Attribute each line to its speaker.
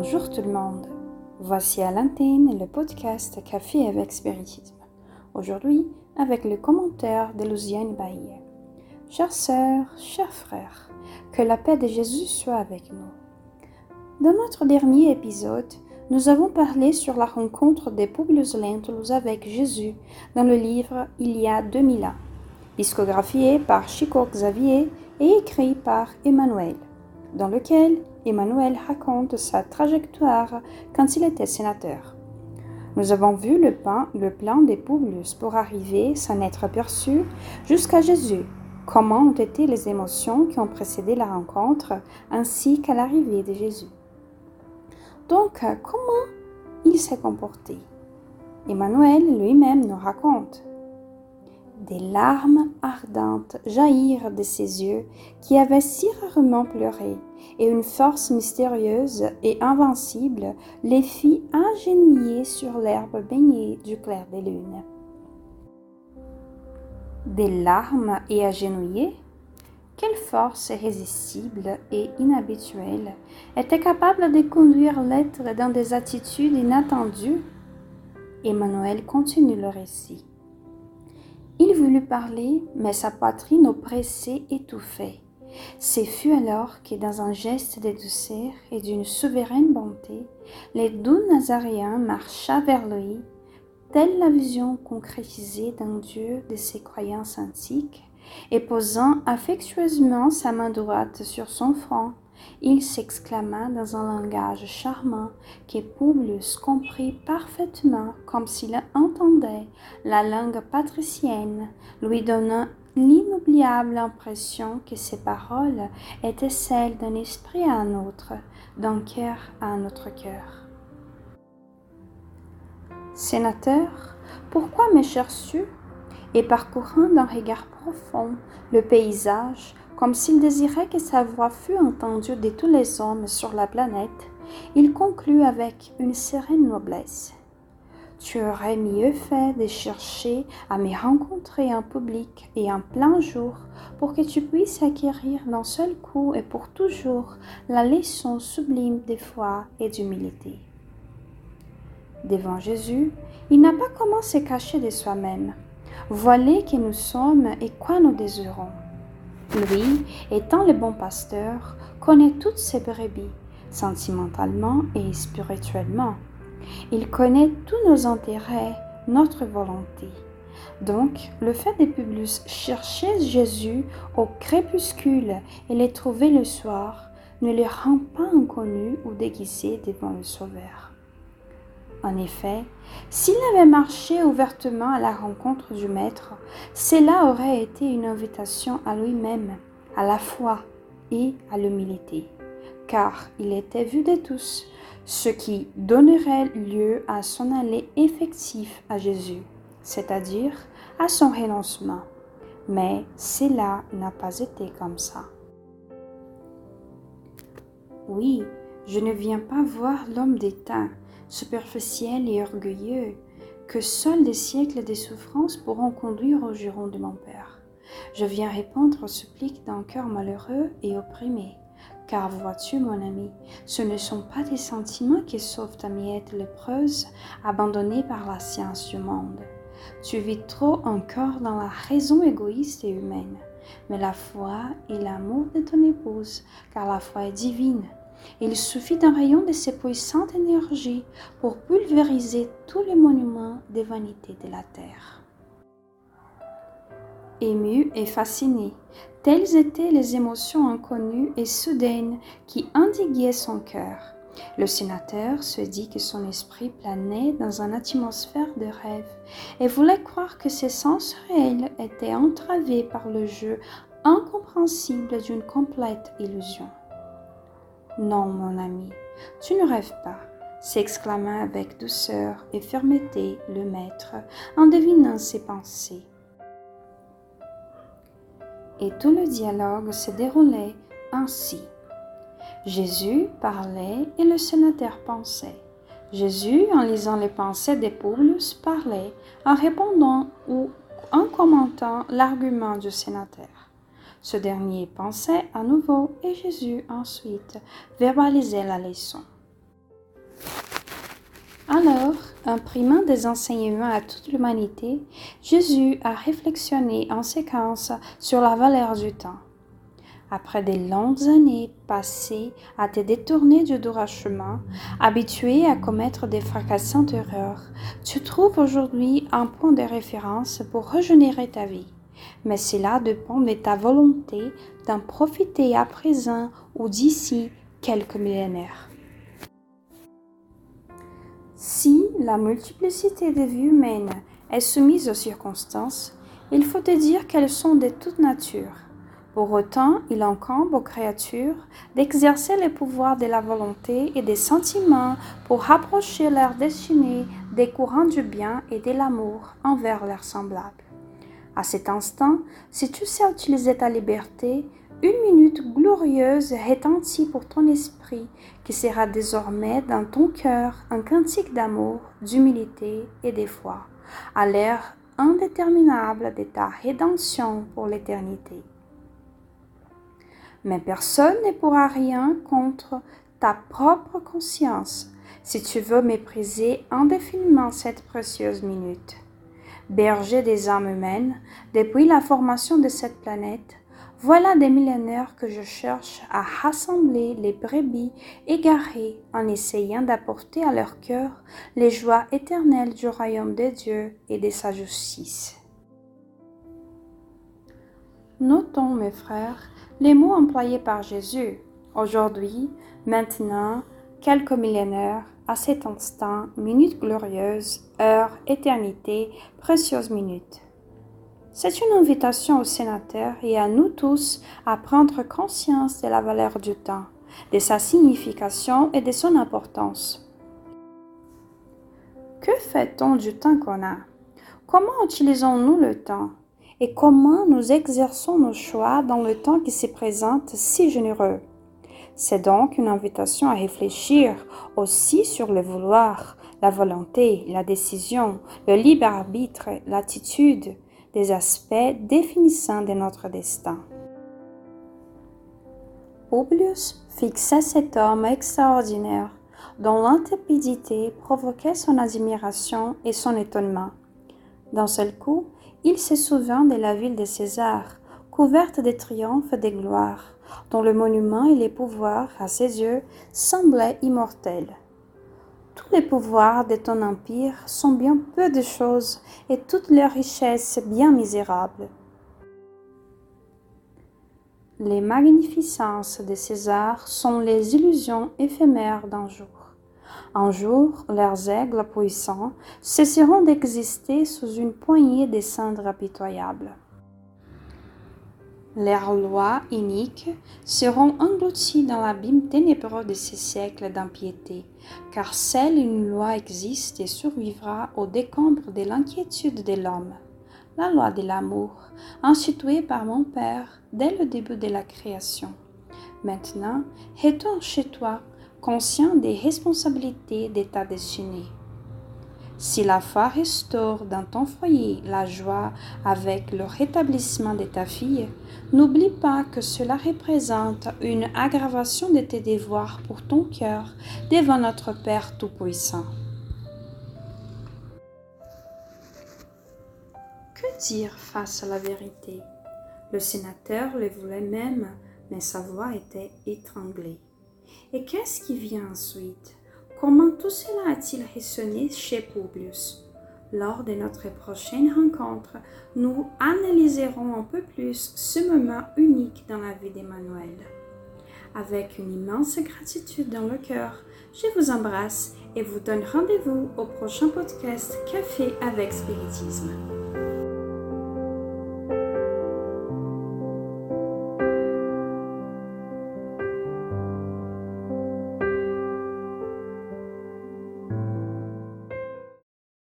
Speaker 1: Bonjour tout le monde. Voici à l'antenne le podcast Café avec Spiritisme. Aujourd'hui, avec le commentaire de Lucienne Baillet. Chères sœurs, chers frères, que la paix de Jésus soit avec nous. Dans notre dernier épisode, nous avons parlé sur la rencontre des Publius Lentulus avec Jésus dans le livre Il y a 2000 ans, discographié par Chico Xavier et écrit par Emmanuel, dans lequel Emmanuel raconte sa trajectoire quand il était sénateur. Nous avons vu le, le plan des Publius pour arriver, sans être aperçu, jusqu'à Jésus, comment ont été les émotions qui ont précédé la rencontre, ainsi qu'à l'arrivée de Jésus? Donc, comment il s'est comporté? Emmanuel lui-même nous raconte. Des larmes ardentes jaillirent de ses yeux qui avaient si rarement pleuré, et une force mystérieuse et invincible les fit agenouiller sur l'herbe baignée du clair des lunes. Des larmes et agenouiller Quelle force irrésistible et inhabituelle était capable de conduire l'être dans des attitudes inattendues? Emmanuel continue le récit. Il voulut parler, mais sa poitrine oppressée étouffait. Ce fut alors que, dans un geste de douceur et d'une souveraine bonté, les doux Nazaréens marcha vers lui, telle la vision concrétisée d'un Dieu de ses croyances antiques, et posant affectueusement sa main droite sur son front, il s'exclama dans un langage charmant que Publius comprit parfaitement comme s'il entendait la langue patricienne, lui donnant l'inoubliable impression que ces paroles étaient celles d'un esprit à un autre, d'un cœur à un autre cœur. Sénateur, pourquoi me cherches-tu Et parcourant d'un regard profond le paysage, comme s'il désirait que sa voix fût entendue de tous les hommes sur la planète, il conclut avec une sereine noblesse. Tu aurais mieux fait de chercher à me rencontrer en public et en plein jour pour que tu puisses acquérir d'un seul coup et pour toujours la leçon sublime de foi et d'humilité. Devant Jésus, il n'a pas comment se cacher de soi-même. Voilà qui nous sommes et quoi nous désirons. Lui, étant le bon pasteur, connaît toutes ses brebis, sentimentalement et spirituellement. Il connaît tous nos intérêts, notre volonté. Donc, le fait de Publius chercher Jésus au crépuscule et les trouver le soir ne les rend pas inconnus ou déguisés devant le Sauveur. En effet, s'il avait marché ouvertement à la rencontre du Maître, cela aurait été une invitation à lui-même, à la foi et à l'humilité, car il était vu de tous, ce qui donnerait lieu à son aller effectif à Jésus, c'est-à-dire à son renoncement. Mais cela n'a pas été comme ça. Oui, je ne viens pas voir l'homme d'État, superficiel et orgueilleux, que seuls des siècles de souffrances pourront conduire au juron de mon Père. Je viens répondre aux suppliques d'un cœur malheureux et opprimé. Car vois-tu, mon ami, ce ne sont pas des sentiments qui sauvent ta miette lépreuse, abandonnée par la science du monde. Tu vis trop encore dans la raison égoïste et humaine. Mais la foi et l'amour de ton épouse, car la foi est divine, il suffit d'un rayon de ses puissantes énergies pour pulvériser tous les monuments des vanités de la terre. Ému et fasciné, telles étaient les émotions inconnues et soudaines qui indiguaient son cœur. Le sénateur se dit que son esprit planait dans une atmosphère de rêve et voulait croire que ses sens réels étaient entravés par le jeu incompréhensible d'une complète illusion. Non, mon ami, tu ne rêves pas, s'exclama avec douceur et fermeté le maître en devinant ses pensées. Et tout le dialogue se déroulait ainsi. Jésus parlait et le sénateur pensait. Jésus, en lisant les pensées des Publius, parlait en répondant ou en commentant l'argument du sénateur. Ce dernier pensait à nouveau et Jésus ensuite verbalisait la leçon. Alors, imprimant des enseignements à toute l'humanité, Jésus a réflexionné en séquence sur la valeur du temps. Après des longues années passées à te détourner du droit chemin, habitué à commettre des fracassantes erreurs, tu trouves aujourd'hui un point de référence pour régénérer ta vie. Mais cela dépend de ta volonté d'en profiter à présent ou d'ici quelques millénaires. Si la multiplicité des vies humaines est soumise aux circonstances, il faut te dire qu'elles sont de toute nature pour autant, il incombe aux créatures d'exercer le pouvoir de la volonté et des sentiments pour rapprocher leur destinée des courants du bien et de l'amour envers leurs semblables. À cet instant, si tu sais utiliser ta liberté, une minute glorieuse retentit pour ton esprit, qui sera désormais dans ton cœur un cantique d'amour, d'humilité et de foi, à l'ère indéterminable de ta rédemption pour l'éternité mais personne ne pourra rien contre ta propre conscience si tu veux mépriser indéfiniment cette précieuse minute. Berger des âmes humaines, depuis la formation de cette planète, voilà des millénaires que je cherche à rassembler les brebis égarées en essayant d'apporter à leur cœur les joies éternelles du royaume de Dieu et de sa justice. Notons, mes frères, les mots employés par Jésus, aujourd'hui, maintenant, quelques millénaires, à cet instant, minute glorieuse, heure, éternité, précieuse minute. C'est une invitation aux sénateurs et à nous tous à prendre conscience de la valeur du temps, de sa signification et de son importance. Que fait-on du temps qu'on a? Comment utilisons-nous le temps? Et comment nous exerçons nos choix dans le temps qui se présente si généreux? C'est donc une invitation à réfléchir aussi sur le vouloir, la volonté, la décision, le libre arbitre, l'attitude, des aspects définissants de notre destin. Publius fixait cet homme extraordinaire dont l'intrépidité provoquait son admiration et son étonnement. D'un seul coup, il se souvint de la ville de César, couverte de triomphes et de gloires, dont le monument et les pouvoirs, à ses yeux, semblaient immortels. Tous les pouvoirs de ton empire sont bien peu de choses et toutes leurs richesses bien misérables. Les magnificences de César sont les illusions éphémères d'un jour. Un jour, leurs aigles puissants cesseront d'exister sous une poignée de cendres impitoyables. Leurs lois iniques seront englouties dans l'abîme ténébreux de ces siècles d'impiété, car seule une loi existe et survivra au décombre de l'inquiétude de l'homme, la loi de l'amour, instituée par mon Père dès le début de la création. Maintenant, retourne chez toi conscient des responsabilités de ta destinée. Si la foi restaure dans ton foyer la joie avec le rétablissement de ta fille, n'oublie pas que cela représente une aggravation de tes devoirs pour ton cœur devant notre Père Tout-Puissant. Que dire face à la vérité? Le sénateur le voulait même, mais sa voix était étranglée. Et qu'est-ce qui vient ensuite? Comment tout cela a-t-il résonné chez Publius? Lors de notre prochaine rencontre, nous analyserons un peu plus ce moment unique dans la vie d'Emmanuel. Avec une immense gratitude dans le cœur, je vous embrasse et vous donne rendez-vous au prochain podcast Café avec Spiritisme.